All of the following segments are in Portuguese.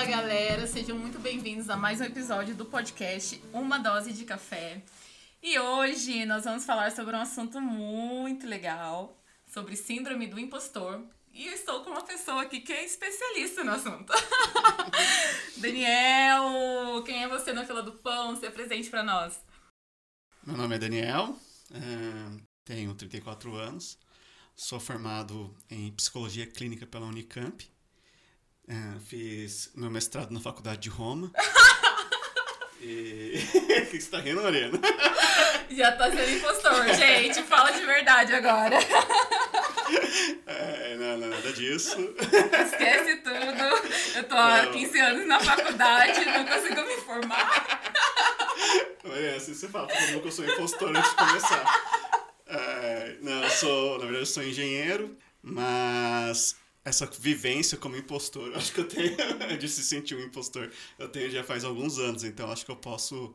Fala galera, sejam muito bem-vindos a mais um episódio do podcast Uma Dose de Café. E hoje nós vamos falar sobre um assunto muito legal, sobre síndrome do impostor. E eu estou com uma pessoa aqui que é especialista no assunto. Daniel, quem é você na fila do pão? Se apresente para nós. Meu nome é Daniel, é, tenho 34 anos, sou formado em psicologia clínica pela Unicamp, é, fiz meu mestrado na faculdade de Roma. e. O que você tá rindo, Mariana? Já tá sendo impostor, gente. Fala de verdade agora. É, não, não, nada disso. Esquece tudo. Eu tô há 15 anos na faculdade, não consigo me formar. Mariana, assim você fala, mundo que eu sou impostor antes de começar. É, não, eu sou, na verdade, eu sou engenheiro, mas essa vivência como impostor, acho que eu tenho de se sentir um impostor, eu tenho já faz alguns anos, então acho que eu posso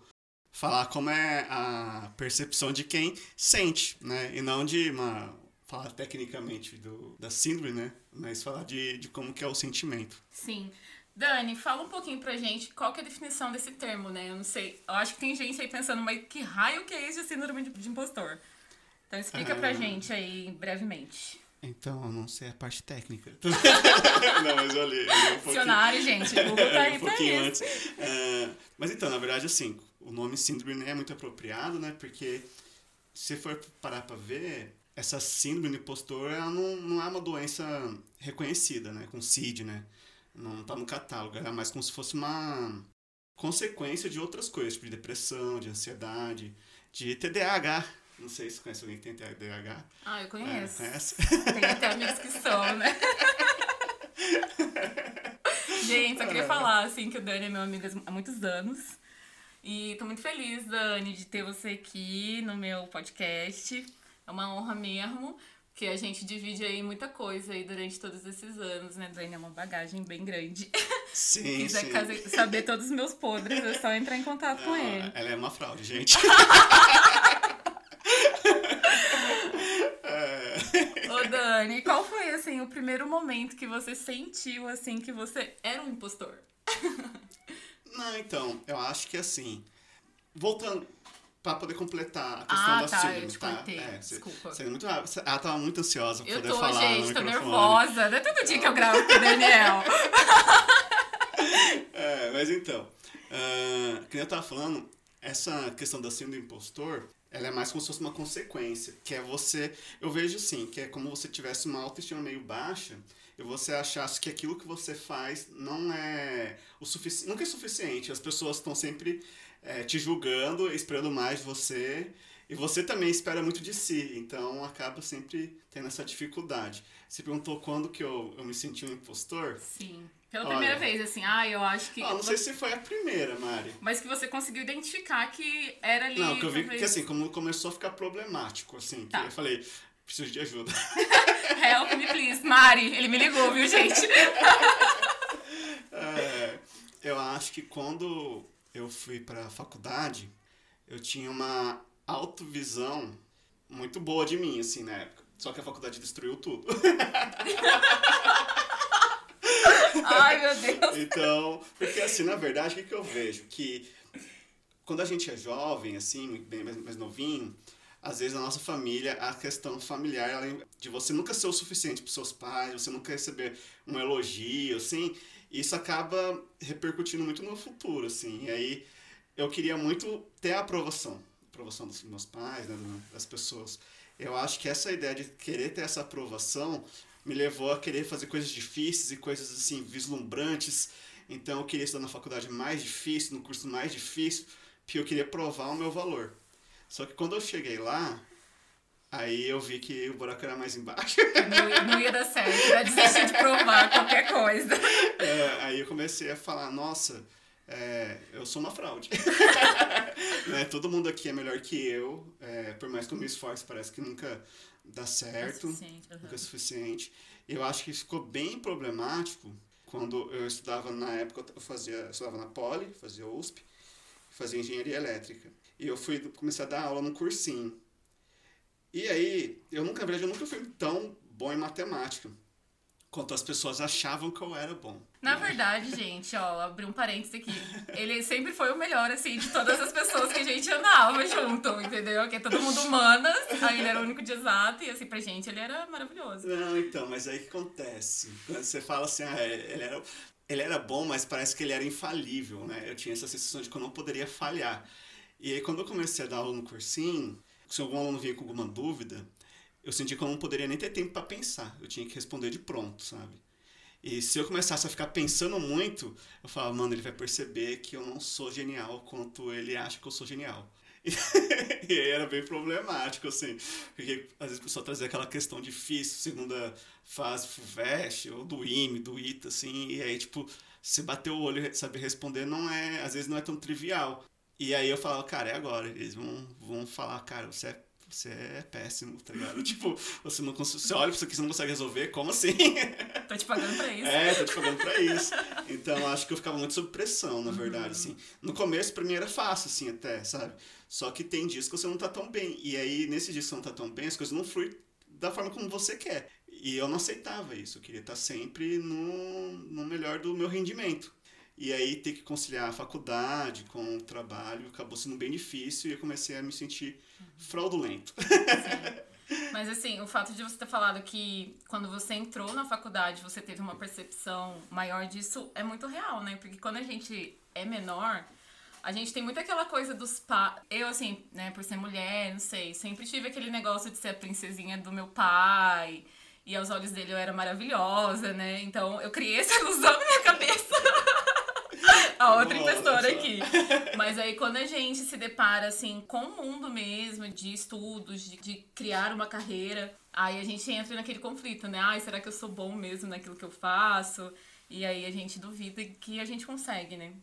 falar como é a percepção de quem sente, né? E não de uma falar tecnicamente do, da síndrome, né? Mas falar de, de como que é o sentimento. Sim. Dani, fala um pouquinho pra gente qual que é a definição desse termo, né? Eu não sei. Eu acho que tem gente aí pensando, mas que raio que é isso de síndrome de, de impostor? Então explica é... pra gente aí brevemente. Então, eu não sei a parte técnica. não, mas eu li. Eu um Dicionário, gente. O Google tá aí um pra isso. Antes. É, mas então, na verdade, assim, o nome síndrome é muito apropriado, né? Porque se for parar pra ver, essa síndrome do impostor ela não, não é uma doença reconhecida, né? Com CID, né? Não tá no catálogo. É mais como se fosse uma consequência de outras coisas, tipo de depressão, de ansiedade, de TDAH, não sei se conhece alguém que tem TDAH. Ah, eu conheço. É, conhece? Tem até amigos que são, né? Gente, só queria é. falar, assim, que o Dani é meu amigo há muitos anos. E tô muito feliz, Dani, de ter você aqui no meu podcast. É uma honra mesmo, porque a gente divide aí muita coisa aí durante todos esses anos, né, Dani? É uma bagagem bem grande. Sim, Se quiser sim. saber todos os meus podres, é só entrar em contato Não, com ele. Ela é uma fraude, gente. Ô Dani, qual foi assim o primeiro momento que você sentiu assim que você era um impostor? Não, então, eu acho que assim, voltando para poder completar a questão ah, da tá, te tá? É, desculpa. Você, você muito, ela tava muito ansiosa pra eu poder tô, falar gente, no tô microfone. nervosa. Não é todo dia que eu gravo com o Daniel. é, mas então, uh, que eu tava falando, essa questão da síndrome do impostor, ela é mais como se fosse uma consequência, que é você, eu vejo assim, que é como você tivesse uma autoestima meio baixa e você achasse que aquilo que você faz não é o suficiente, nunca é suficiente, as pessoas estão sempre é, te julgando, esperando mais de você, e você também espera muito de si, então acaba sempre tendo essa dificuldade. Você perguntou quando que eu, eu me senti um impostor? Sim. Pela Olha, primeira vez, assim, ah, eu acho que. Ah, não sei se foi a primeira, Mari. Mas que você conseguiu identificar que era ali. Não, que eu vi talvez... que assim, como começou a ficar problemático, assim, tá. eu falei, preciso de ajuda. Help me, please. Mari, ele me ligou, viu, gente? é, eu acho que quando eu fui pra faculdade, eu tinha uma autovisão muito boa de mim, assim, na época. Só que a faculdade destruiu tudo. Ai, meu Deus. Então, porque assim, na verdade, o que, que eu vejo? Que quando a gente é jovem, assim, bem mais, mais novinho, às vezes na nossa família, a questão familiar, ela, de você nunca ser o suficiente para seus pais, você nunca receber um elogio, assim, isso acaba repercutindo muito no futuro, assim. E aí eu queria muito ter a aprovação, aprovação dos meus pais, né, das pessoas. Eu acho que essa ideia de querer ter essa aprovação me levou a querer fazer coisas difíceis e coisas assim vislumbrantes. Então eu queria estudar na faculdade mais difícil, no curso mais difícil, porque eu queria provar o meu valor. Só que quando eu cheguei lá, aí eu vi que o buraco era mais embaixo. Não, não ia dar certo, ia desistir de provar qualquer coisa. É, aí eu comecei a falar, nossa, é, eu sou uma fraude. né? Todo mundo aqui é melhor que eu, é, por mais que eu me esforce, parece que nunca dá certo, é nunca é suficiente. Eu acho que ficou bem problemático quando eu estudava na época, eu fazia, eu estudava na Poli, fazia USP, fazia engenharia elétrica. E eu fui começar a dar aula num cursinho. E aí, eu nunca, na verdade, eu nunca fui tão bom em matemática quanto as pessoas achavam que eu era bom. Na verdade, gente, ó, abri um parênteses aqui. Ele sempre foi o melhor, assim, de todas as pessoas que a gente andava junto, entendeu? Que é todo mundo humanas, aí ele era o único de exato, e assim, pra gente ele era maravilhoso. Não, então, mas aí o que acontece? Quando você fala assim, ah, ele era, ele era bom, mas parece que ele era infalível, né? Eu tinha essa sensação de que eu não poderia falhar. E aí quando eu comecei a dar aula no cursinho, se algum aluno vinha com alguma dúvida, eu senti que eu não poderia nem ter tempo para pensar. Eu tinha que responder de pronto, sabe? E se eu começasse a ficar pensando muito, eu falava, mano, ele vai perceber que eu não sou genial quanto ele acha que eu sou genial. e aí era bem problemático, assim, porque às vezes o pessoal trazia aquela questão difícil, segunda fase FUVEST, ou do IME, do ITA, assim, e aí, tipo, se bater o olho e saber responder, não é, às vezes não é tão trivial. E aí eu falava, cara, é agora. Eles vão, vão falar, cara, você é você é péssimo, tá ligado? tipo, você não consegue, você olha pra isso aqui, você não consegue resolver, como assim? tô te pagando pra isso. É, tô te pagando pra isso. Então, acho que eu ficava muito sob pressão, na verdade, uhum. assim. No começo, pra mim, era fácil, assim, até, sabe? Só que tem dias que você não tá tão bem. E aí, nesses dias que você não tá tão bem, as coisas não fluem da forma como você quer. E eu não aceitava isso. Eu queria estar sempre no, no melhor do meu rendimento. E aí ter que conciliar a faculdade com o trabalho acabou sendo bem difícil e eu comecei a me sentir fraudulento. Sim. Mas assim, o fato de você ter falado que quando você entrou na faculdade você teve uma percepção maior disso é muito real, né? Porque quando a gente é menor, a gente tem muito aquela coisa dos pais. Eu, assim, né, por ser mulher, não sei, sempre tive aquele negócio de ser a princesinha do meu pai. E aos olhos dele eu era maravilhosa, né? Então eu criei essa ilusão na minha cabeça. A outra impressora aqui. Mas aí quando a gente se depara assim com o mundo mesmo, de estudos, de, de criar uma carreira, aí a gente entra naquele conflito, né? Ai, será que eu sou bom mesmo naquilo que eu faço? E aí a gente duvida que a gente consegue, né?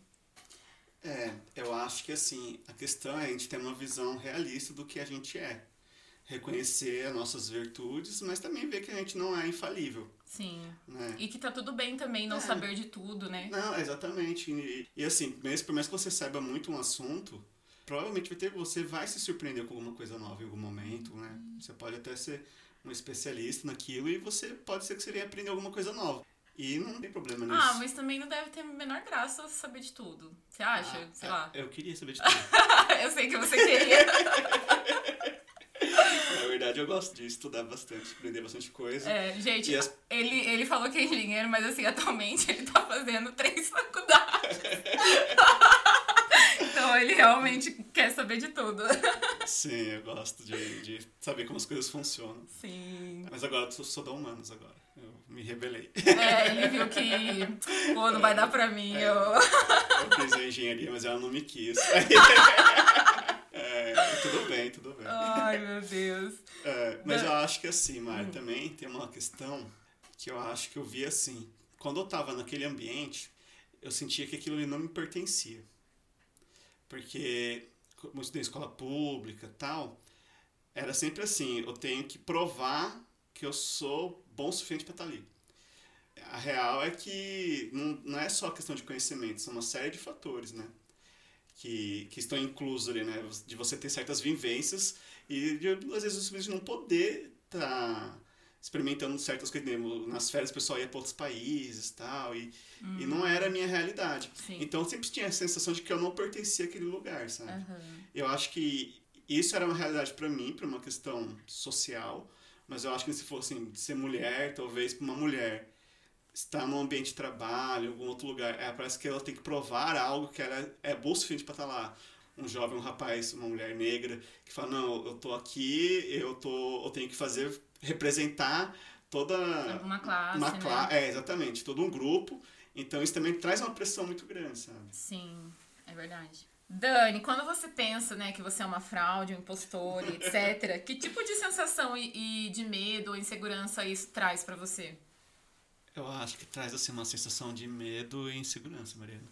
É, eu acho que assim, a questão é a gente ter uma visão realista do que a gente é reconhecer as nossas virtudes, mas também ver que a gente não é infalível. Sim. Né? E que tá tudo bem também não é. saber de tudo, né? Não, exatamente. E, e assim, mesmo, por mais que você saiba muito um assunto, provavelmente vai ter, você vai se surpreender com alguma coisa nova em algum momento, né? Você pode até ser um especialista naquilo e você pode ser que você venha aprender alguma coisa nova. E não tem problema nisso. Ah, mas também não deve ter menor graça saber de tudo. Você acha? Ah, Sei é, lá. Eu queria saber de tudo. eu sei que você queria. Na verdade, eu gosto de estudar bastante, aprender bastante coisa. É, gente, as... ele, ele falou que é engenheiro, mas assim, atualmente ele tá fazendo três faculdades. então ele realmente quer saber de tudo. Sim, eu gosto de, de saber como as coisas funcionam. Sim. Mas agora eu sou da humanos agora. Eu me rebelei. É, ele viu que, pô, não vai dar pra mim. É, eu... eu fiz a engenharia, mas ela não me quis. É, tudo bem, tudo bem. Ai, meu Deus. É, mas eu acho que assim, Mari, hum. também tem uma questão que eu acho que eu vi assim. Quando eu tava naquele ambiente, eu sentia que aquilo ali não me pertencia. Porque, como eu estudei em escola pública tal, era sempre assim, eu tenho que provar que eu sou bom o suficiente para estar ali. A real é que não, não é só questão de conhecimento, são uma série de fatores, né? Que, que estão inclusos ali, né? De você ter certas vivências e de, às vezes você não poder estar tá experimentando certas coisas. Né? Nas férias o pessoal ia para outros países tal, e, uhum. e não era a minha realidade. Sim. Então eu sempre tinha a sensação de que eu não pertencia àquele lugar, sabe? Uhum. Eu acho que isso era uma realidade para mim, para uma questão social, mas eu acho que se fosse assim, ser mulher, talvez para uma mulher está no ambiente de trabalho, em algum outro lugar, é, parece que ela tem que provar algo que ela é boa o suficiente para estar tá lá. Um jovem, um rapaz, uma mulher negra que fala: Não, eu tô aqui, eu, tô, eu tenho que fazer, representar toda. Uma classe. Uma né? cla É, exatamente, todo um grupo. Então isso também traz uma pressão muito grande, sabe? Sim, é verdade. Dani, quando você pensa, né, que você é uma fraude, um impostor, etc., que tipo de sensação e, e de medo ou insegurança isso traz para você? Eu acho que traz assim uma sensação de medo e insegurança, Mariana.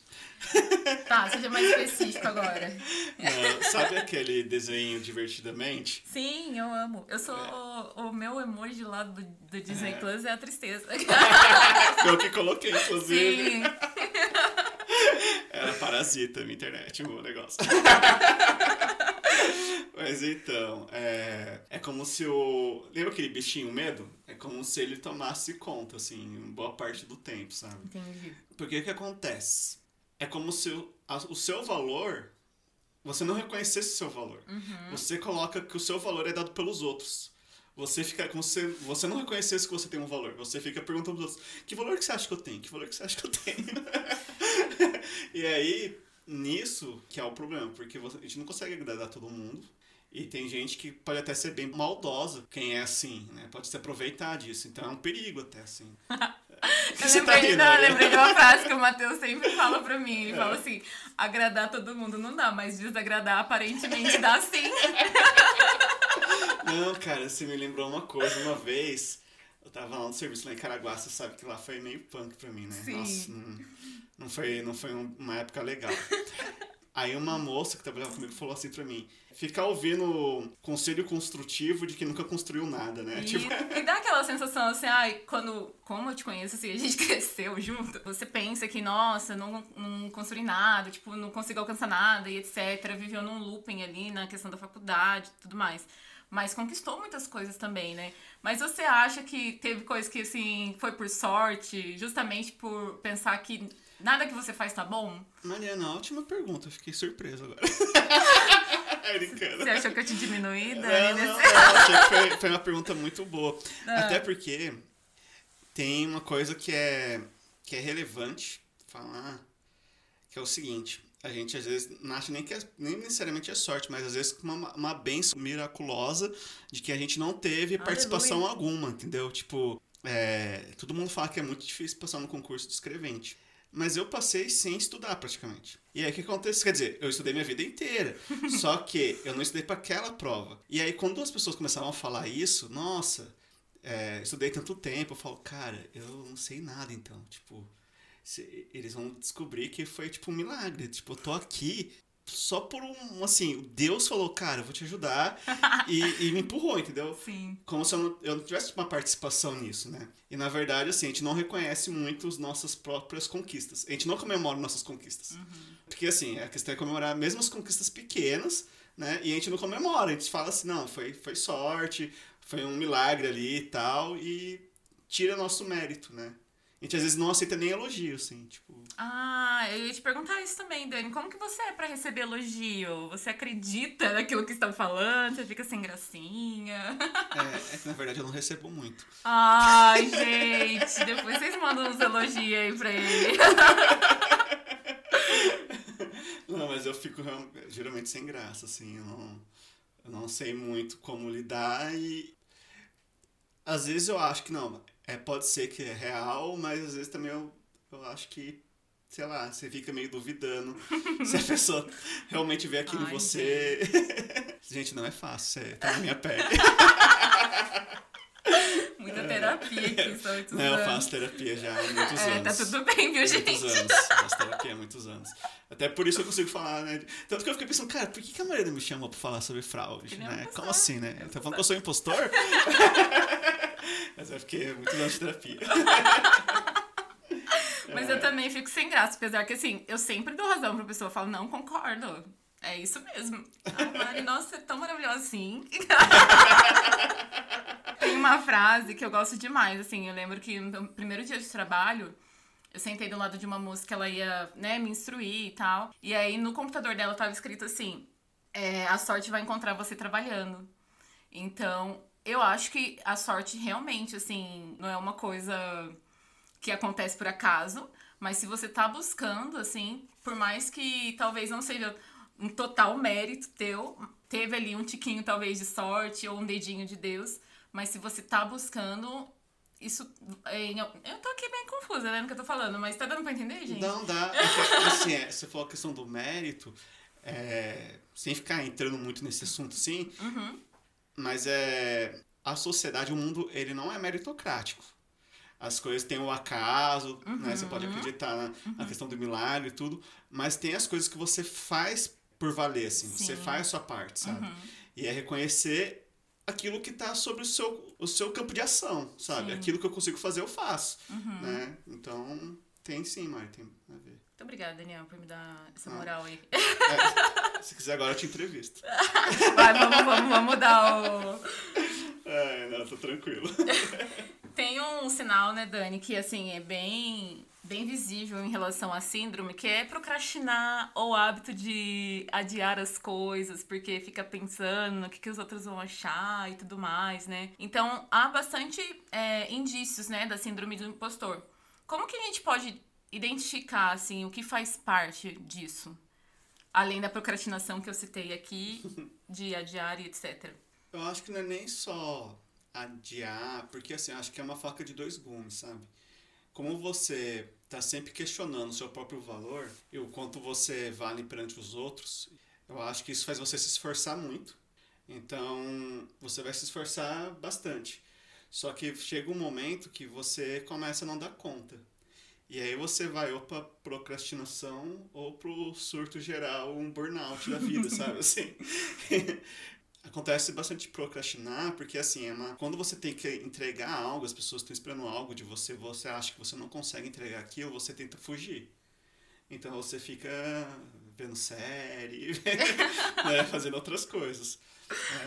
Tá, seja mais específico agora. Não, sabe aquele desenho divertidamente? Sim, eu amo. Eu sou é. o, o, meu emoji lá do, do Disney é. Plus é a tristeza. Foi o que coloquei, inclusive. Sim. Ela Parasita, minha internet, o negócio. Mas então, é, é como se o. Lembra aquele bichinho medo? É como se ele tomasse conta, assim, boa parte do tempo, sabe? Entendi. Porque o que acontece? É como se o, a- o seu valor. Você não reconhecesse o seu valor. Você coloca que o seu valor é dado pelos outros. Você fica como se você não reconhecesse que você tem um valor. Você fica perguntando pros outros: que valor que você acha que eu tenho? Que valor que você acha que eu tenho? e aí, nisso que é o problema, porque você- a gente não consegue agradar todo mundo. Tem gente que pode até ser bem maldosa, quem é assim, né? Pode se aproveitar disso. Então é um perigo até, assim. Eu Você tá lembrei, rindo, não, eu né? lembrei de uma frase que o Matheus sempre fala pra mim. Ele fala assim: agradar todo mundo não dá, mas desagradar aparentemente dá sim. Não, cara, você me lembrou uma coisa. Uma vez, eu tava lá no serviço lá em Caraguá, você sabe que lá foi meio punk pra mim, né? Sim. Nossa, não, não foi, não foi um- uma época legal. Aí uma moça que trabalhava comigo falou assim pra mim, ficar ouvindo conselho construtivo de que nunca construiu nada, né? E, Tipo, e dá aquela sensação assim, ai, quando, como eu te conheço, assim, a gente cresceu junto, você pensa que, nossa, não, não construí nada, tipo, não consigo alcançar nada e etc. Viveu num looping ali na questão da faculdade e tudo mais. Mas conquistou muitas coisas também, né? Mas você acha que teve coisa que, assim, foi por sorte, justamente por pensar que nada que você faz tá bom? Mariana, ótima pergunta, fiquei surpreso agora. É Brincando. Você achou que eu te diminuí, Dani? Não, não, não, achei que foi, foi uma pergunta muito boa. Ah. Até porque tem uma coisa que é, que é relevante falar, que é o seguinte. A gente às vezes não acha nem que é, nem necessariamente é sorte, mas às vezes uma, uma benção miraculosa de que a gente não teve participação alguma, entendeu? Tipo, é, todo mundo fala que é muito difícil passar no concurso de escrevente. Mas eu passei sem estudar praticamente. E aí o que acontece? Quer dizer, eu estudei minha vida inteira. só que eu não estudei para aquela prova. E aí quando as pessoas começavam a falar isso, nossa, é, estudei tanto tempo, eu falo, cara, eu não sei nada então. Tipo, se- eles vão descobrir que foi tipo um milagre. Tipo, eu tô aqui só por um. Assim, Deus falou, cara, eu vou te ajudar. e, e me empurrou, entendeu? Sim. Como se eu não, eu não tivesse uma participação nisso, né? E na verdade, assim, a gente não reconhece muito as nossas próprias conquistas. A gente não comemora nossas conquistas. Porque, assim, a questão é comemorar mesmo as conquistas pequenas, né? E a gente não comemora. A gente fala assim, não, foi, foi sorte, foi um milagre ali e tal. E tira nosso mérito, né? A gente às vezes não aceita nem elogio, assim, tipo. Ah, eu ia te perguntar isso também, Dani. Como que você é pra receber elogio? Você acredita naquilo que estão falando? Você fica sem gracinha? É, é que na verdade eu não recebo muito. Ai, gente, depois vocês mandam uns elogios aí pra ele. Não, mas eu fico geralmente sem graça, assim, eu não, eu não sei muito como lidar e às vezes eu acho que não, é, pode ser que é real, mas às vezes também eu, eu acho que, sei lá, você fica meio duvidando se a pessoa realmente vê aquilo em você. Gente, não é fácil, você tá na minha pele. Muita terapia aqui, são muitos Não, eu anos. faço terapia já há muitos É, anos. tá tudo bem, viu, gente? Muitos anos. Faço terapia há muitos anos. Até por isso eu consigo falar, né? Tanto que eu fiquei pensando, cara, por que, que a Mariana me chamou pra falar sobre fraude, um né? Como assim, né? Tá falando que eu sou impostor? Mas é porque muitos anos de terapia. Mas É. eu também fico sem graça, apesar que assim, eu sempre dou razão pra pessoa, eu falo, não concordo. É isso mesmo. Ah, Mari, nossa, é tão maravilhosa assim. Tem uma frase que eu gosto demais, assim, eu lembro que no primeiro dia de trabalho, eu sentei do lado de uma moça que ela ia, né, me instruir e tal. E aí no computador dela tava escrito assim: é, a sorte vai encontrar você trabalhando. Então, eu acho que a sorte realmente, assim, não é uma coisa que acontece por acaso, mas se você tá buscando, assim, por mais que talvez não seja um total mérito teu, teve ali um tiquinho talvez de sorte ou um dedinho de Deus, mas se você tá buscando, isso. é, Eu tô aqui bem confusa, né, no que eu tô falando, mas tá dando pra entender, gente? Não dá. É assim, é, você falou a questão do mérito, é, sem ficar entrando muito nesse assunto, assim, Uhum. Mas é a sociedade, o mundo, ele não é meritocrático. As coisas têm o acaso, né? Você pode acreditar na, na questão do milagre e tudo, mas tem as coisas que você faz por valer, assim. Você Sim. faz a sua parte, sabe? E é reconhecer aquilo que tá sobre o seu, o seu campo de ação, sabe? Sim. Aquilo que eu consigo fazer, eu faço, né? Então, tem sim, Mari, tem a ver. Muito obrigada, Daniel, por me dar essa moral aí. É, se quiser agora eu te entrevisto. Vai, vamos, vamos, vamos dar o. É, não, tô tranquilo. Tem um sinal, né, Dani, que assim é bem bem visível em relação à síndrome, que é procrastinar ou o hábito de adiar as coisas, porque fica pensando no que, que os outros vão achar e tudo mais, né? Então, há bastante é, indícios, né, da síndrome do impostor. Como que a gente pode identificar, assim, o que faz parte disso? Além da procrastinação que eu citei aqui, de adiar e etc. Eu acho que não é nem só adiar, porque assim, acho que é uma faca de dois gumes, sabe? Como você está sempre questionando o seu próprio valor e o quanto você vale perante os outros, eu acho que isso faz você se esforçar muito. Então, você vai se esforçar bastante. Só que chega um momento que você começa a não dar conta. E aí você vai ou pra procrastinação ou pro surto geral, um burnout da vida, sabe? Assim. Acontece bastante procrastinar, porque assim, é uma, quando você tem que entregar algo, as pessoas estão esperando algo de você, você acha que você não consegue entregar aquilo, você tenta fugir. Então você fica vendo série, né, fazendo outras coisas.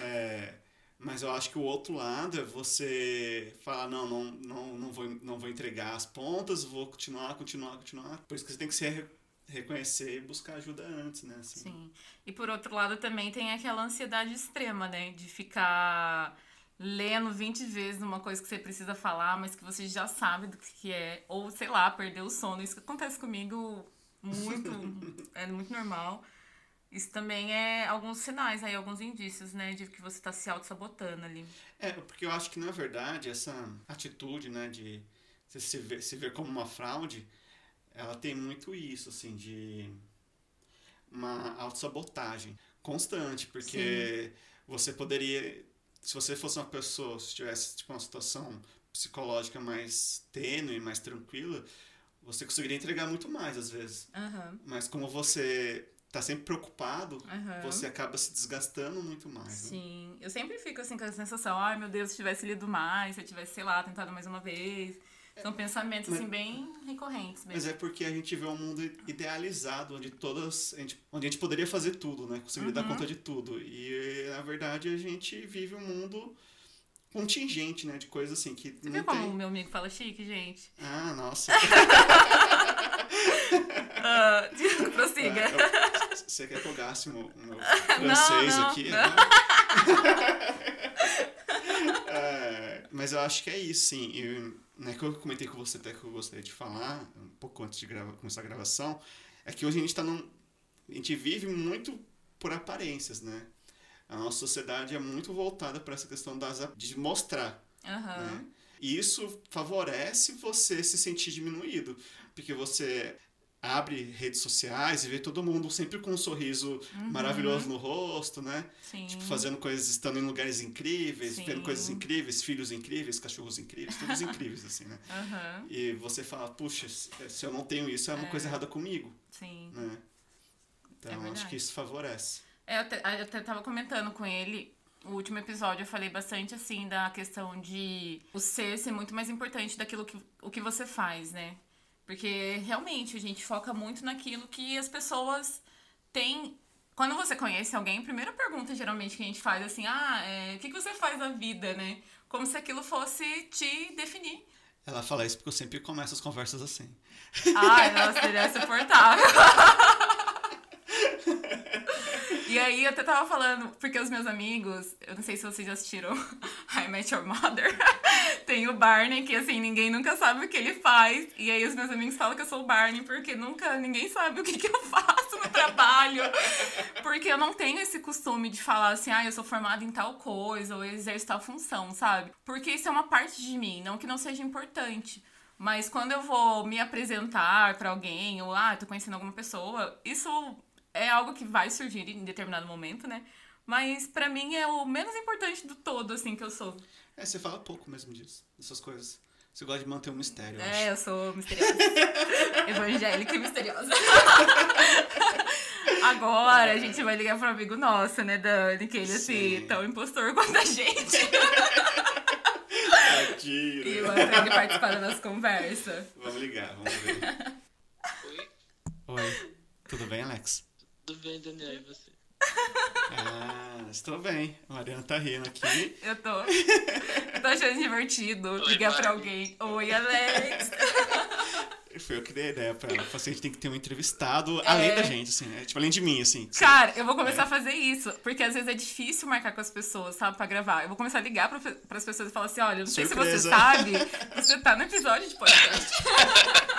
É, mas eu acho que o outro lado é você falar, não, não, não, não, vou, não vou entregar as pontas, vou continuar, continuar, continuar. Por isso que você tem que ser reconhecer e buscar ajuda antes, né? Assim. Sim. E por outro lado também tem aquela ansiedade extrema, né? De ficar lendo 20 vezes uma coisa que você precisa falar, mas que você já sabe do que é. Ou, sei lá, perder o sono. Isso que acontece comigo muito, é muito normal. Isso também é alguns sinais aí, alguns indícios, né, de que você está se auto-sabotando ali. É, porque eu acho que, na verdade, essa atitude, né, de você se ver, se ver como uma fraude, ela tem muito isso, assim, de uma autossabotagem constante, porque Sim. você poderia, se você fosse uma pessoa, se tivesse tipo, uma situação psicológica mais tênue, mais tranquila, você conseguiria entregar muito mais às vezes. Uhum. Mas como você tá sempre preocupado, uhum. você acaba se desgastando muito mais. Né? Sim, né? eu sempre fico assim com a sensação, ai meu Deus, se tivesse lido mais, se eu tivesse, sei lá, tentado mais uma vez. São pensamentos, mas, assim, bem recorrentes. Mas é porque a gente vê um mundo idealizado, onde todas... A gente, onde a gente poderia fazer tudo, né? Conseguir uhum. dar conta de tudo. E, na verdade, a gente vive um mundo contingente, né? De coisas assim que Você não viu tem... como o meu amigo fala chique, gente? Ah, nossa. uh, prossiga. É, você quer que eu gaste o meu, meu francês não, não, aqui? Não. é, mas eu acho que é isso, sim. E, né, que eu comentei com você até que eu gostaria de falar, um pouco antes de grava, começar a gravação, é que hoje a gente está num. A gente vive muito por aparências, né? A nossa sociedade é muito voltada para essa questão das, de mostrar. Uhum. Né? E isso favorece você se sentir diminuído, porque você abre redes sociais e vê todo mundo sempre com um sorriso uhum. maravilhoso no rosto, né? Sim. Tipo, fazendo coisas, estando em lugares incríveis, Sim. vendo coisas incríveis, filhos incríveis, cachorros incríveis, todos incríveis, assim, né? Uhum. E você fala, puxa, se eu não tenho isso, é uma é. coisa errada comigo. Sim. Né? Então, é acho que isso favorece. É, eu até, eu até tava comentando com ele o último episódio eu falei bastante assim da questão de o ser ser muito mais importante daquilo que o que você faz, né? Porque realmente a gente foca muito naquilo que as pessoas têm. Quando você conhece alguém, a primeira pergunta geralmente que a gente faz é assim: ah, é, o que, que você faz na vida, né? Como se aquilo fosse te definir. Ela fala isso porque eu sempre começo as conversas assim. Ai, nossa, seria é suportável. E aí eu até tava falando, porque os meus amigos, eu não sei se vocês já assistiram I Met Your Mother, tem o Barney, que assim, ninguém nunca sabe o que ele faz. E aí os meus amigos falam que eu sou o Barney, porque nunca ninguém sabe o que, que eu faço no trabalho. Porque eu não tenho esse costume de falar assim, ah, eu sou formada em tal coisa, ou exerço tal função, sabe? Porque isso é uma parte de mim, não que não seja importante. Mas quando eu vou me apresentar para alguém, ou ah, tô conhecendo alguma pessoa, isso é algo que vai surgir em determinado momento, né? Mas para mim é o menos importante do todo, assim, que eu sou. É, você fala pouco mesmo disso, dessas coisas. Você gosta de manter um mistério, eu É, acho. eu sou misteriosa. Evangélica e misteriosa. Agora a gente vai ligar pro amigo nosso, né, Dani? Que ele, assim, Sim. tão impostor quanto a gente. Tadinho. E pra ele participar da nossa conversa. Vamos ligar, vamos ver. Oi? Oi. bem, Daniel, e você? Ah, estou bem. A Mariana tá rindo aqui. Eu tô. Eu tô achando divertido Oi, ligar pra Mari. alguém. Oi, Alex. Foi eu que dei a ideia pra ela. Falei assim, a gente tem que ter um entrevistado É. além da gente, assim, né? Tipo, além de mim, assim. Cara, eu vou começar a fazer isso, porque às vezes é difícil marcar com as pessoas, sabe, pra gravar. Eu vou começar a ligar pra, pras pessoas e falar assim: olha, eu não sei se você Surpresa. sabe, você tá no episódio de podcast.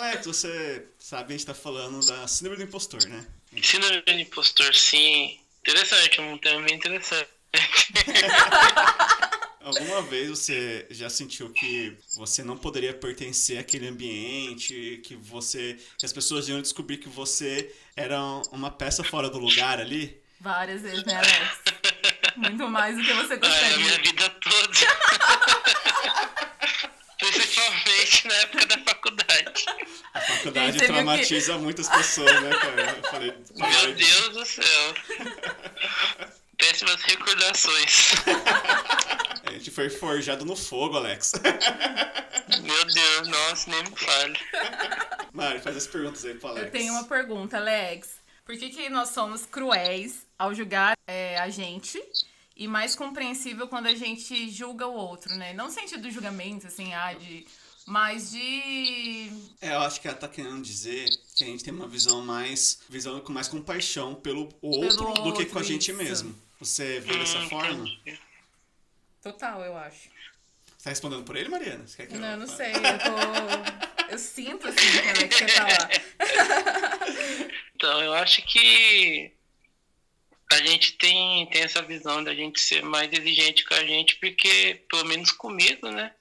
Alex, você sabe, a gente tá falando da síndrome do impostor, né? Síndrome do impostor, sim. Interessante, um tema bem interessante. Alguma vez você já sentiu que você não poderia pertencer àquele ambiente, que você. que as pessoas iam descobrir que você era uma peça fora do lugar ali? Várias vezes, né, Alex? Muito mais do que você Ah, a minha gostaria. vida toda. Principalmente na época da faculdade. A faculdade Gente, viu que- traumatiza muitas pessoas, né, cara? Eu falei. Meu Deus do céu. Péssimas recordações. A gente foi forjado no fogo, Alex. Meu Deus, nossa, nem me fale. Mari, faz as perguntas aí pro Alex. Eu tenho uma pergunta, Alex. Por que, que nós somos cruéis ao julgar é, a gente e mais compreensível quando a gente julga o outro, né? Não no sentido do julgamento, assim, ah, de. Mas de. É, eu acho que ela tá querendo dizer que a gente tem uma visão mais. visão com mais compaixão pelo outro, do que com a gente isso. mesmo. Você vê dessa Hum, forma? entendi. Total, eu acho. Você tá respondendo por ele, Mariana? Você quer que Não, eu não fale? sei, eu tô. Eu sinto assim que a Alex quer falar. Então, eu acho que a gente tem, tem essa visão da gente ser mais exigente com a gente, porque, pelo menos comigo, né?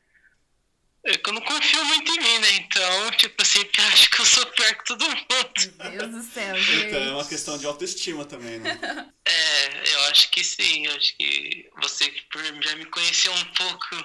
É que eu não confio muito em mim, né? Então, tipo, eu sempre acho que eu sou pior que todo mundo. Meu Deus do céu, gente. Então é uma questão de autoestima também, né? É, eu acho que sim. Eu acho que você já me conheceu um pouco,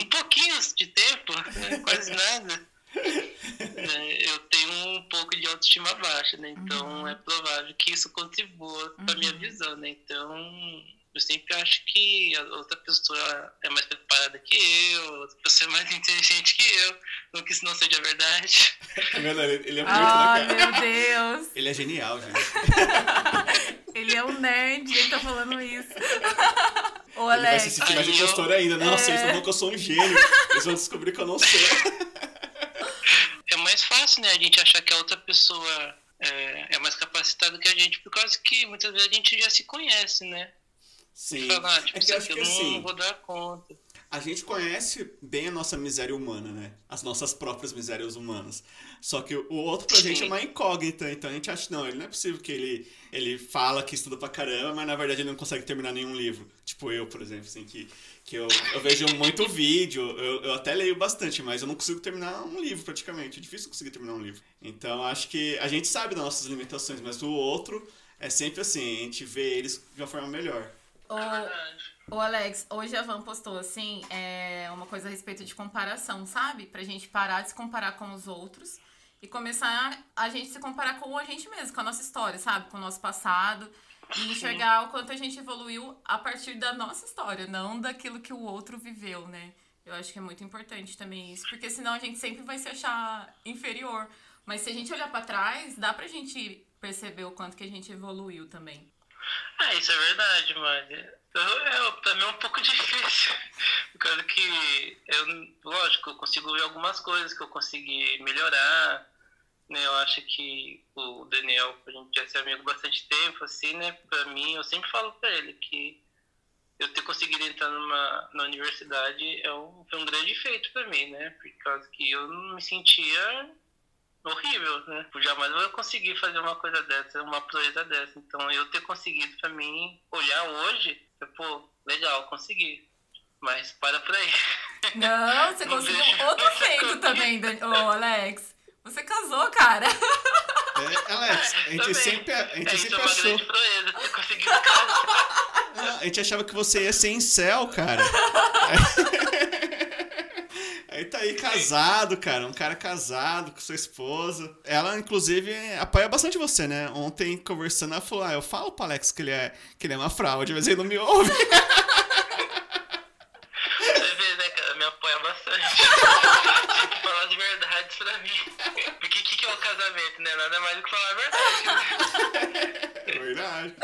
um pouquinho de tempo, né? quase nada. né, Eu tenho um pouco de autoestima baixa, né? Então é provável que isso contribua para minha visão, né? Então eu sempre acho que a outra pessoa é mais preparada que eu, a outra pessoa é mais inteligente que eu, não que isso não seja verdade. Tá vendo? Ele, é muito, né, cara? meu Deus. Ele é genial, gente. Ele é um nerd, ele tá falando isso. Ô, Ele vai se Alex. sentir mais Aí eu- impostor ainda. Nossa, É. eles falam que eu sou um gênio. Eles vão descobrir que eu não sou. é mais fácil, né, a gente achar que a outra pessoa é, é mais capacitada que a gente, por causa que muitas vezes a gente já se conhece, né? Sim. Falar, tipo, É que eu acho aqui que eu não assim, vou dar conta. a gente conhece bem a nossa miséria humana, né? As nossas próprias misérias humanas. Só que o outro pra Sim. gente é uma incógnita. Então a gente acha, não, ele não é possível que ele, ele fala que estuda pra caramba, mas na verdade ele não consegue terminar nenhum livro. Tipo eu, por exemplo, assim, que, que eu, eu vejo muito vídeo, eu, eu até leio bastante, mas eu não consigo terminar um livro praticamente. É difícil conseguir terminar um livro. Então acho que a gente sabe das nossas limitações, mas o outro é sempre assim, a gente vê eles de uma forma melhor. Ô, ô, Alex, hoje a Van postou assim, é, uma coisa a respeito de comparação, sabe? Pra gente parar de se comparar com os outros e começar a gente se comparar com a gente mesmo, com a nossa história, sabe? Com o nosso passado. E enxergar o quanto a gente evoluiu a partir da nossa história, não daquilo que o outro viveu, né? Eu acho que é muito importante também isso, porque senão a gente sempre vai se achar inferior. Mas se a gente olhar pra trás, dá pra gente perceber o quanto que a gente evoluiu também. Ah, isso é verdade, eu, eu, pra mim é um pouco difícil. Por causa que, eu, lógico, eu consigo ver algumas coisas que eu consegui melhorar. Né? Eu acho que o Daniel, a gente já se amigo bastante tempo, assim, né? Pra mim, eu sempre falo pra ele que eu ter conseguido entrar numa, na universidade é um, foi um grande feito pra mim, né? Por causa que eu não me sentia horrível, né? Eu jamais vou conseguir fazer uma coisa dessa, uma proeza dessa. Então, eu ter conseguido pra mim olhar hoje, eu, pô, legal, consegui. Mas para por aí. Não, você Não conseguiu outro feito também, Dan- ô Alex. Você casou, cara. É, Alex, a gente Também. sempre, a gente é, sempre é uma achou. grande proeza, ter conseguido casar. Ah, A gente achava que você ia ser em céu, cara. Aí tá aí casado, cara. Um cara casado com sua esposa. Ela, inclusive, apoia bastante você, né? Ontem, conversando, ela falou: Ah, eu falo pro Alex que ele é, que ele é uma fraude, mas ele não me ouve. Você vê, né, cara? Me apoia bastante. Tem que falar as verdades pra mim. Porque o que, que eu o casamento, né? Nada mais do que falar a verdade. Né? É verdade.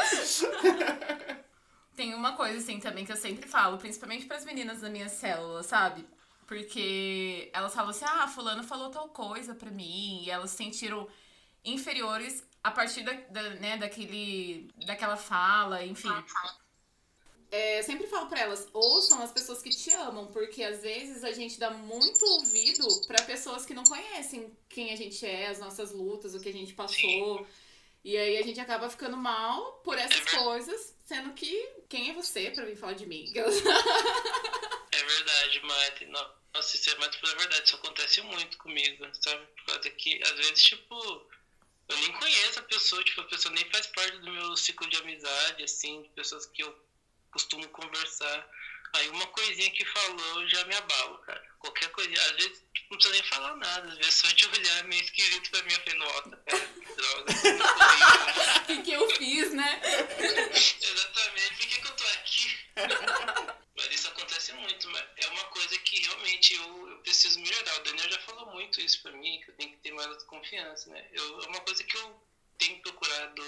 Tem uma coisa assim também que eu sempre falo, principalmente para as meninas da minha célula, sabe? Porque elas falam assim: "Ah, fulano falou tal coisa pra mim", e elas se sentiram inferiores a partir da, da, né, daquele, daquela fala, enfim. É, eu sempre falo pra elas, ouçam as pessoas que te amam, porque às vezes a gente dá muito ouvido para pessoas que não conhecem quem a gente é, as nossas lutas, o que a gente passou. E aí a gente acaba ficando mal por essas coisas, sendo que quem é você pra vir falar de mim? É verdade, Mate. Nossa, isso é mais pela verdade, isso acontece muito comigo, sabe? Por causa que, às vezes, tipo, eu nem conheço a pessoa, tipo, a pessoa nem faz parte do meu ciclo de amizade, assim, de pessoas que eu costumo conversar. Aí uma coisinha que falou já me abalo, cara. Qualquer coisinha, às vezes tipo, não precisa nem falar nada, às vezes só de olhar é meio esquisito pra mim, eu falei, nossa, cara, que droga. O que, que eu fiz, né? Exatamente, por que, que eu tô aqui? mas isso acontece muito, mas é uma coisa que realmente eu, eu preciso melhorar. O Daniel já falou muito isso pra mim, que eu tenho que ter mais confiança, né? Eu, é uma coisa que eu tenho procurado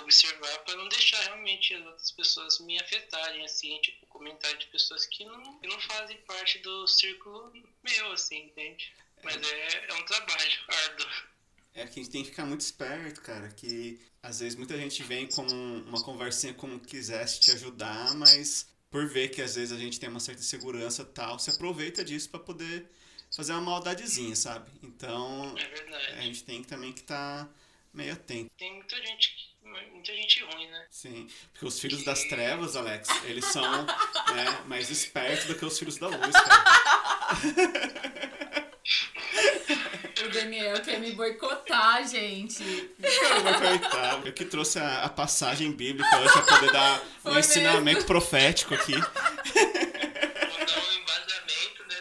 observar para não deixar realmente as outras pessoas me afetarem, assim, tipo, comentário de pessoas que não, que não fazem parte do círculo meu, assim, entende? Mas é, é um trabalho árduo. É que a gente tem que ficar muito esperto, cara, que às vezes muita gente vem com uma conversinha como quisesse te ajudar, mas por ver que às vezes a gente tem uma certa segurança tal, se aproveita disso para poder fazer uma maldadezinha, sabe? Então, é a gente tem que também que estar tá meio atento. Tem muita gente muita gente ruim, né? Sim, porque os filhos das trevas, Alex, eles são né, mais espertos do que os filhos da luz, cara. O Daniel quer me boicotar, gente. Boicotar. Eu que trouxe a, a passagem bíblica hoje pra poder dar Foi um ensinamento mesmo. profético aqui. Vou dar um embasamento, né?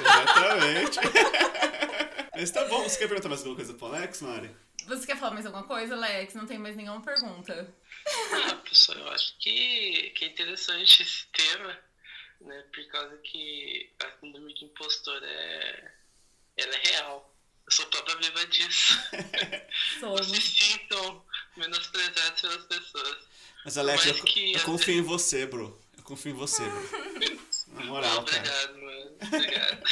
Exatamente. Mas tá bom, você quer perguntar mais alguma coisa pro Alex, Mari? Você quer falar mais alguma coisa, Alex? Não tem mais nenhuma pergunta. Ah, pessoal, eu acho que, que é interessante esse tema, né? Por causa que a síndrome de impostor é, ela é real. Eu sou prova viva disso. Somos. se sintam menosprezados pelas pessoas. Mas, Alex, eu, que, eu confio em você, bro. Eu confio em você, bro. Na moral, Obrigado, cara. Obrigado, mano. Obrigado.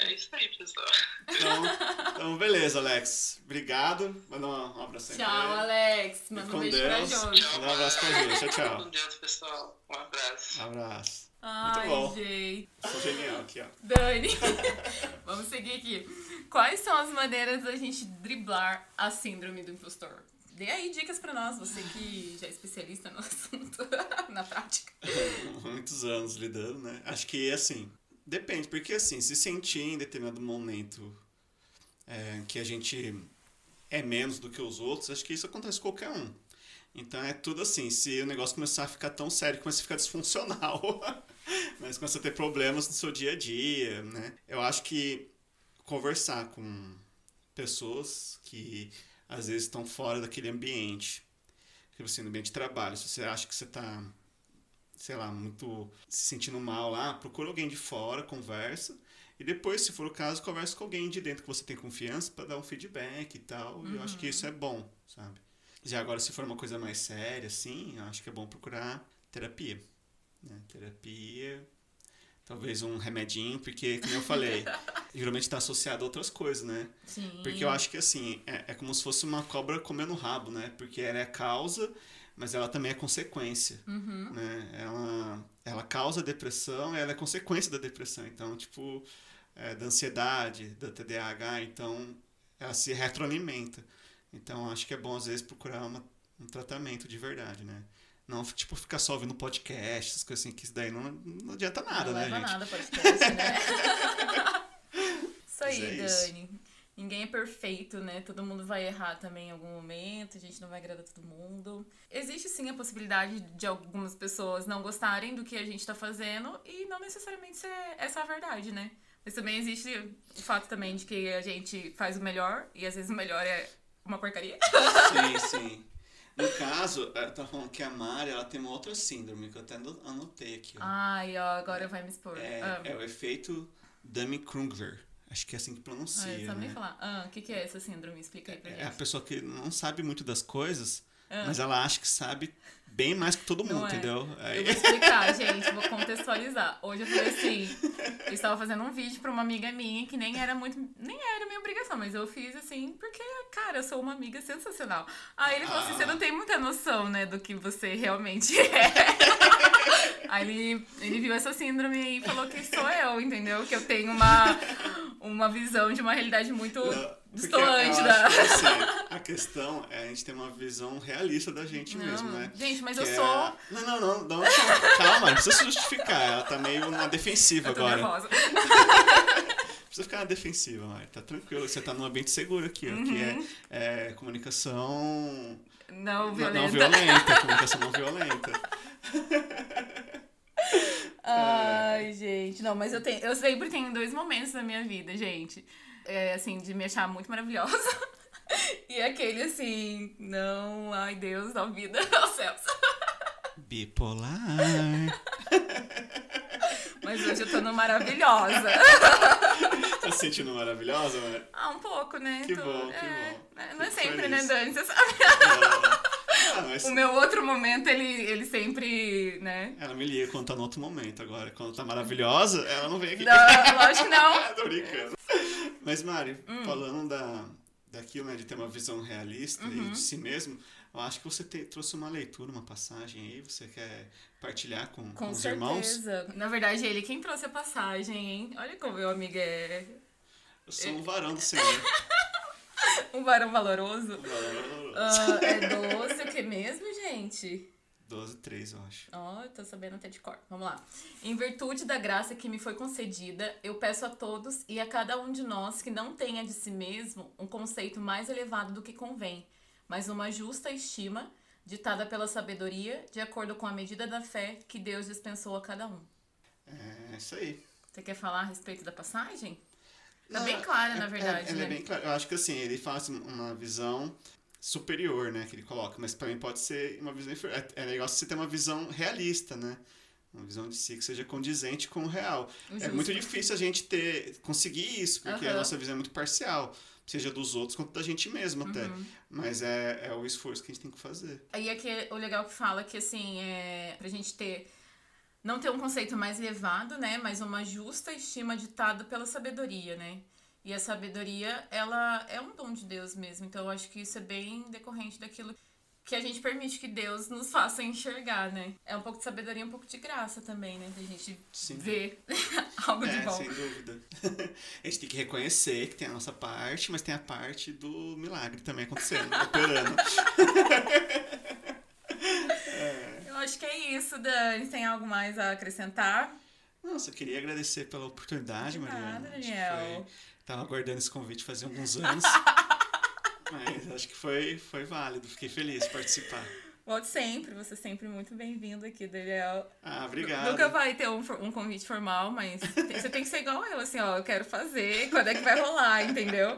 É isso aí, pessoal. Então, então beleza, Alex. Obrigado. Manda um abraço aí. Tchau, Alex. Manda um beijo Deus. pra Josi. Manda um abraço pra Josi. Tchau, tchau. Com Deus, pessoal. Um abraço. Um abraço. Ai, Muito bom. gente. Sou genial aqui, ó. Dani, vamos seguir aqui. Quais são as maneiras da gente driblar a síndrome do impostor? Dê aí dicas pra nós, você que já é especialista no assunto, na prática. Muitos anos lidando, né? Acho que, assim, Depende, porque assim, se sentir em determinado momento é, que a gente é menos do que os outros, acho que isso acontece com qualquer um. Então é tudo assim, se o negócio começar a ficar tão sério, começa a ficar disfuncional, mas começa a ter problemas no seu dia a dia, né? Eu acho que conversar com pessoas que às vezes estão fora daquele ambiente, tipo assim, no ambiente de trabalho, se você acha que você está sei lá, muito se sentindo mal lá, procura alguém de fora, conversa. E depois, se for o caso, conversa com alguém de dentro que você tem confiança para dar um feedback e tal. Uhum. E eu acho que isso é bom, sabe? Já agora, se for uma coisa mais séria, assim, eu acho que é bom procurar terapia. Né? Terapia, talvez um remedinho, porque, como eu falei, geralmente está associado a outras coisas, né? Sim. Porque eu acho que, assim, é, é como se fosse uma cobra comendo rabo, né? Porque ela é a causa mas ela também é consequência, uhum. né? Ela, ela causa depressão, ela é consequência da depressão, então, tipo, é, da ansiedade, da TDAH, então ela se retroalimenta. Então, acho que é bom, às vezes, procurar uma, um tratamento de verdade, né? Não, tipo, ficar só ouvindo podcast, essas coisas assim, que isso daí não, não adianta nada, não né, gente? Não nada podcast, né? isso aí, é Dani. Isso. Ninguém é perfeito, né? Todo mundo vai errar também em algum momento, a gente não vai agradar todo mundo. Existe sim a possibilidade de algumas pessoas não gostarem do que a gente tá fazendo e não necessariamente ser essa a verdade, né? Mas também existe o fato também de que a gente faz o melhor e às vezes o melhor é uma porcaria. Sim, sim. No caso, eu tava falando que a Mari, ela tem uma outra síndrome que eu até anotei aqui. Ó. Ai, ó, agora vai me expor. É, ah. é o efeito Dummy-Krungler. Acho que é assim que Ah, pronuncia, eu só nem né? falar. Ah, o que, que é essa síndrome? Explica aí pra gente. É a pessoa que não sabe muito das coisas, Ah. mas ela acha que sabe bem mais que todo mundo, é. entendeu? Eu Aí, vou explicar, gente, vou contextualizar. Hoje eu falei assim, eu estava fazendo um vídeo pra uma amiga minha que nem era muito, nem era minha obrigação, mas eu fiz assim, porque, cara, eu sou uma amiga sensacional. Aí ele falou assim, você não tem muita noção, né, do que você realmente é. Aí ele, ele viu essa síndrome e falou que sou eu, entendeu? Que eu tenho uma, uma visão de uma realidade muito Não, eu da... que, assim, a questão é a gente ter uma visão realista da gente mesmo, Não, né? Gente, mas Que eu é- sou... Não, não, não, não, calma, não precisa se justificar. Ela tá meio na defensiva Eu tô agora. nervosa. Não precisa ficar na defensiva, Mari. Tá tranquilo, você tá num ambiente seguro aqui, ó, que Uhum. é, é comunicação Não não- violenta. não violenta. Comunicação não violenta. Ai, gente. Não, mas eu, tenho, eu sempre tenho dois momentos na minha vida, gente. É, assim, de me achar muito maravilhosa. E aquele assim, não, ai Deus, dá vida aos céus. Bipolar. Mas hoje eu tô no maravilhosa. Tá se sentindo maravilhosa, Mari? Ah, um pouco, né? Que Tô- bom, que é, bom. é, Não é sempre, né, Dani? Você sabe. Ah, mas O meu outro momento, ele, ele sempre, né? ela me liga quando tá no outro momento agora. Quando tá maravilhosa, ela não vem aqui. Não, lógico que não. Tô brincando. Mas, Mari, Hum. falando da, daquilo, né, de ter uma visão realista Uhum. e de si mesmo, eu acho que você te- trouxe uma leitura, uma passagem aí, você quer partilhar com, com, Com os irmãos? certeza. Na verdade, ele quem trouxe a passagem, hein? Olha como meu amigo é Eu sou um varão do Senhor. um varão valoroso. Um varão valoroso. Ah, é 12 o que mesmo, gente? 12, 3, eu acho. Ó, eu tô sabendo até de cor. Vamos lá. Em virtude da graça que me foi concedida, eu peço a todos e a cada um de nós que não tenha de si mesmo um conceito mais elevado do que convém, mas uma justa estima, ditada pela sabedoria, de acordo com a medida da fé que Deus dispensou a cada um. É isso aí. Você quer falar a respeito da passagem? Tá Não, bem clara, é- na é- verdade, ela né? é bem clara. Eu acho que assim, ele faz uma visão superior, né, que ele coloca, mas pra mim pode ser uma visão inferior. É, é legal você ter uma visão realista, né? Uma visão de si que seja condizente com o real. É Justo. muito difícil a gente ter conseguir isso, porque a Aham. nossa visão é muito parcial, seja dos outros quanto da gente mesmo até. Uhum. Mas é, é o esforço que a gente tem que fazer. Aí é que o legal que fala que assim, é pra gente ter não ter um conceito mais elevado, né, mas uma justa estima ditada pela sabedoria, né? E a sabedoria, ela é um dom de Deus mesmo. Então eu acho que isso é bem decorrente daquilo que a gente permite que Deus nos faça enxergar, né? É um pouco de sabedoria, um pouco de graça também, né? Da gente Sim. ver algo de É, bom. sem dúvida. a gente tem que reconhecer que tem a nossa parte, mas tem a parte do milagre também acontecendo, operando. Acho que é isso, Dani. Tem algo mais a acrescentar? Nossa, eu queria agradecer pela oportunidade, De Mariana. nada, Daniel. foi- Tava aguardando esse convite fazia alguns anos. Mas acho que foi, foi válido. Fiquei feliz de participar. Volte sempre, você é sempre muito bem-vindo aqui, Daniel. Ah, obrigado. Nunca vai ter um, um convite formal, mas você tem que ser igual eu, assim, ó, eu quero fazer, quando é que vai rolar, entendeu?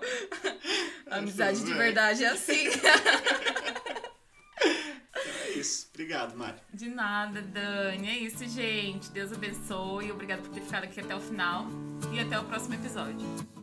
A amizade de verdade é assim. Isso. Obrigado, Mari. De nada, Dani. É isso, gente. Deus abençoe. Obrigada por ter ficado aqui até o final. E até o próximo episódio.